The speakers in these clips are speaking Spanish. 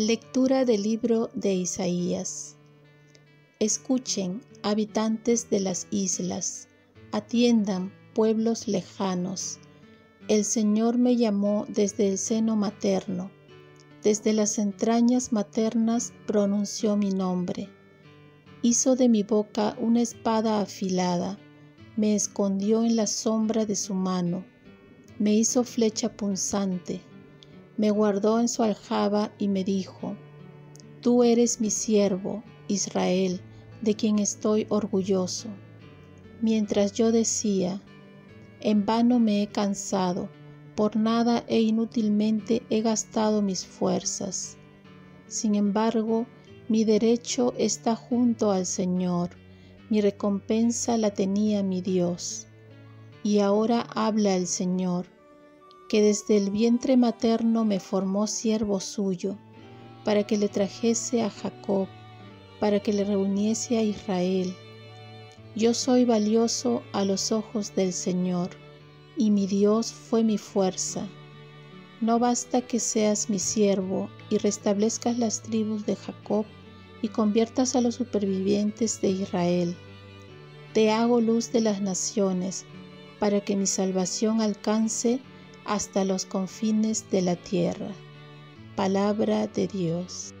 Lectura del libro de Isaías. Escuchen, habitantes de las islas, atiendan, pueblos lejanos. El Señor me llamó desde el seno materno, desde las entrañas maternas pronunció mi nombre. Hizo de mi boca una espada afilada, me escondió en la sombra de su mano, me hizo flecha punzante me guardó en su aljaba y me dijo, Tú eres mi siervo, Israel, de quien estoy orgulloso. Mientras yo decía, en vano me he cansado, por nada e inútilmente he gastado mis fuerzas. Sin embargo, mi derecho está junto al Señor, mi recompensa la tenía mi Dios. Y ahora habla el Señor que desde el vientre materno me formó siervo suyo, para que le trajese a Jacob, para que le reuniese a Israel. Yo soy valioso a los ojos del Señor, y mi Dios fue mi fuerza. No basta que seas mi siervo y restablezcas las tribus de Jacob y conviertas a los supervivientes de Israel. Te hago luz de las naciones, para que mi salvación alcance hasta los confines de la tierra. Palabra de Dios.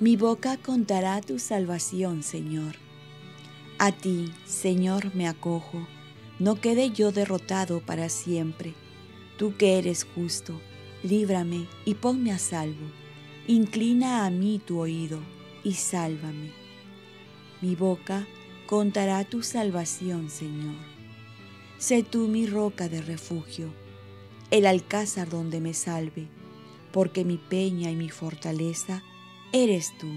Mi boca contará tu salvación, Señor. A ti, Señor, me acojo. No quede yo derrotado para siempre. Tú que eres justo, líbrame y ponme a salvo. Inclina a mí tu oído y sálvame. Mi boca contará tu salvación, Señor. Sé tú mi roca de refugio, el alcázar donde me salve, porque mi peña y mi fortaleza eres tú.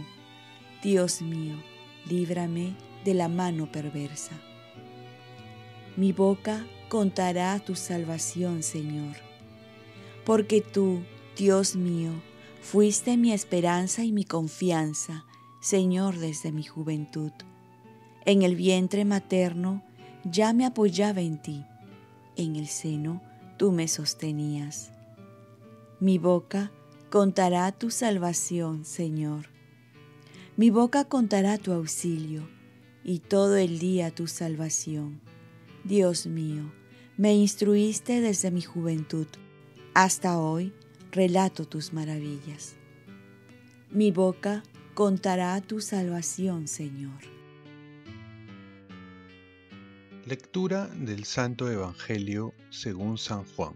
Dios mío, líbrame de la mano perversa. Mi boca contará tu salvación, Señor, porque tú, Dios mío, fuiste mi esperanza y mi confianza, Señor, desde mi juventud. En el vientre materno ya me apoyaba en ti, en el seno tú me sostenías. Mi boca contará tu salvación, Señor. Mi boca contará tu auxilio y todo el día tu salvación. Dios mío, me instruiste desde mi juventud. Hasta hoy relato tus maravillas. Mi boca contará tu salvación, Señor. Lectura del Santo Evangelio según San Juan.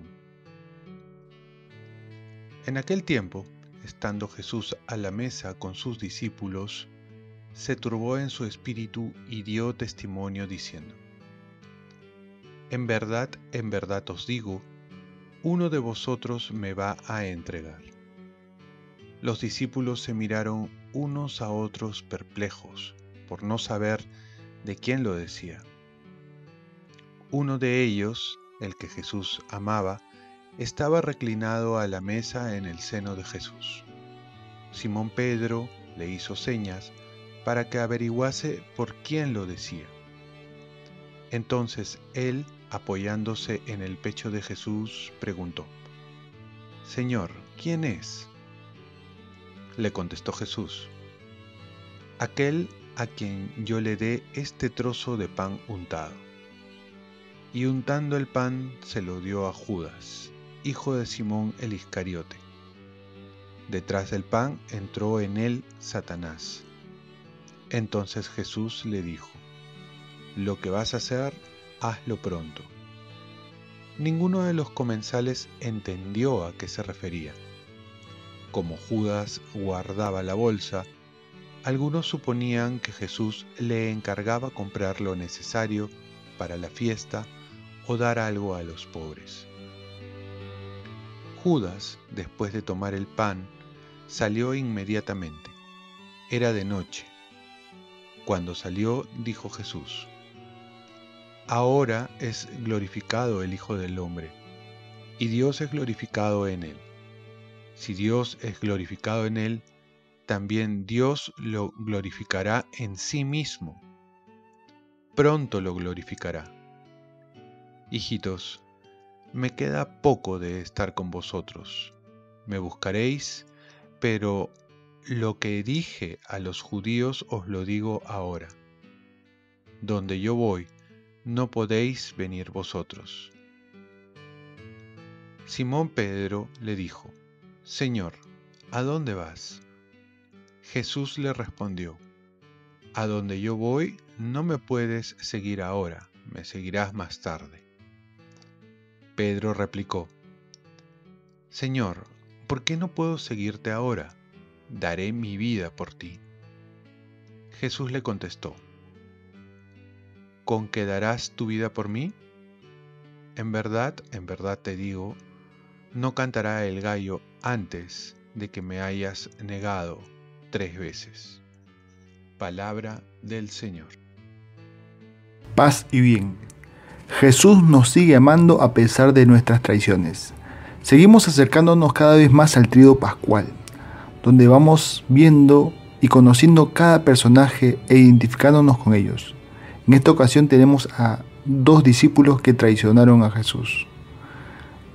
En aquel tiempo, estando Jesús a la mesa con sus discípulos, se turbó en su espíritu y dio testimonio diciendo, En verdad, en verdad os digo, uno de vosotros me va a entregar. Los discípulos se miraron unos a otros perplejos por no saber de quién lo decía. Uno de ellos, el que Jesús amaba, estaba reclinado a la mesa en el seno de Jesús. Simón Pedro le hizo señas para que averiguase por quién lo decía. Entonces él, apoyándose en el pecho de Jesús, preguntó, Señor, ¿quién es? Le contestó Jesús, aquel a quien yo le dé este trozo de pan untado y untando el pan se lo dio a Judas, hijo de Simón el Iscariote. Detrás del pan entró en él Satanás. Entonces Jesús le dijo, Lo que vas a hacer, hazlo pronto. Ninguno de los comensales entendió a qué se refería. Como Judas guardaba la bolsa, algunos suponían que Jesús le encargaba comprar lo necesario para la fiesta o dar algo a los pobres. Judas, después de tomar el pan, salió inmediatamente. Era de noche. Cuando salió, dijo Jesús, Ahora es glorificado el Hijo del Hombre, y Dios es glorificado en él. Si Dios es glorificado en él, también Dios lo glorificará en sí mismo. Pronto lo glorificará. Hijitos, me queda poco de estar con vosotros. Me buscaréis, pero lo que dije a los judíos os lo digo ahora. Donde yo voy, no podéis venir vosotros. Simón Pedro le dijo, Señor, ¿a dónde vas? Jesús le respondió, A donde yo voy no me puedes seguir ahora, me seguirás más tarde. Pedro replicó, Señor, ¿por qué no puedo seguirte ahora? Daré mi vida por ti. Jesús le contestó, ¿con qué darás tu vida por mí? En verdad, en verdad te digo, no cantará el gallo antes de que me hayas negado tres veces. Palabra del Señor. Paz y bien. Jesús nos sigue amando a pesar de nuestras traiciones. Seguimos acercándonos cada vez más al trío pascual, donde vamos viendo y conociendo cada personaje e identificándonos con ellos. En esta ocasión tenemos a dos discípulos que traicionaron a Jesús.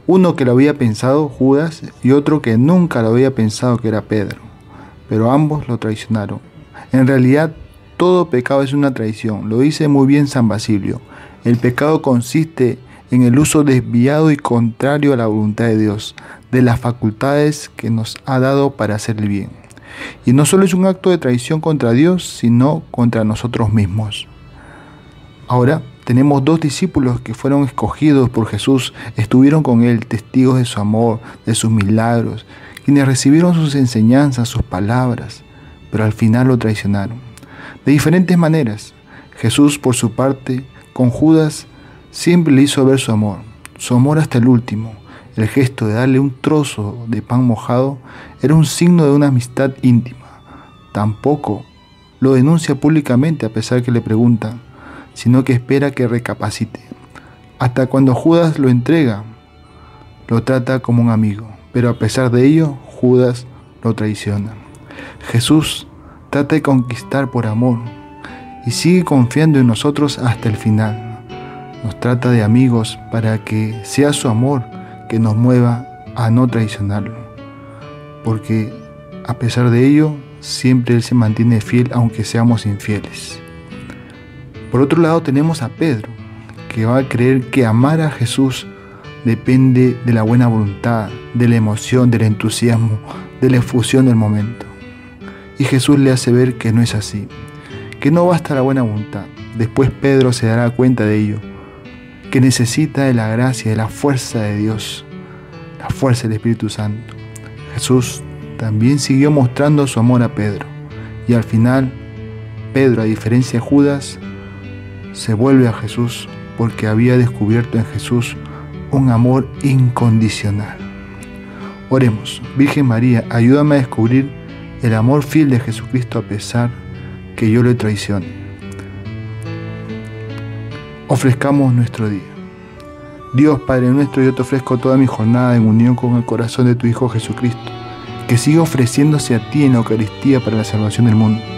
Uno que lo había pensado, Judas, y otro que nunca lo había pensado, que era Pedro pero ambos lo traicionaron. En realidad, todo pecado es una traición, lo dice muy bien San Basilio. El pecado consiste en el uso desviado y contrario a la voluntad de Dios, de las facultades que nos ha dado para hacer el bien. Y no solo es un acto de traición contra Dios, sino contra nosotros mismos. Ahora tenemos dos discípulos que fueron escogidos por Jesús, estuvieron con Él, testigos de su amor, de sus milagros, quienes recibieron sus enseñanzas, sus palabras, pero al final lo traicionaron. De diferentes maneras, Jesús, por su parte, con Judas, siempre le hizo ver su amor, su amor hasta el último. El gesto de darle un trozo de pan mojado era un signo de una amistad íntima. Tampoco lo denuncia públicamente a pesar que le preguntan, sino que espera que recapacite. Hasta cuando Judas lo entrega, lo trata como un amigo pero a pesar de ello, Judas lo traiciona. Jesús trata de conquistar por amor y sigue confiando en nosotros hasta el final. Nos trata de amigos para que sea su amor que nos mueva a no traicionarlo. Porque a pesar de ello, siempre Él se mantiene fiel aunque seamos infieles. Por otro lado tenemos a Pedro, que va a creer que amar a Jesús depende de la buena voluntad, de la emoción, del entusiasmo, de la efusión del momento. Y Jesús le hace ver que no es así, que no basta la buena voluntad. Después Pedro se dará cuenta de ello, que necesita de la gracia, de la fuerza de Dios, la fuerza del Espíritu Santo. Jesús también siguió mostrando su amor a Pedro y al final Pedro, a diferencia de Judas, se vuelve a Jesús porque había descubierto en Jesús un amor incondicional. Oremos, Virgen María, ayúdame a descubrir el amor fiel de Jesucristo a pesar que yo le traicione. Ofrezcamos nuestro día. Dios Padre nuestro, yo te ofrezco toda mi jornada en unión con el corazón de tu Hijo Jesucristo, que siga ofreciéndose a ti en la Eucaristía para la salvación del mundo.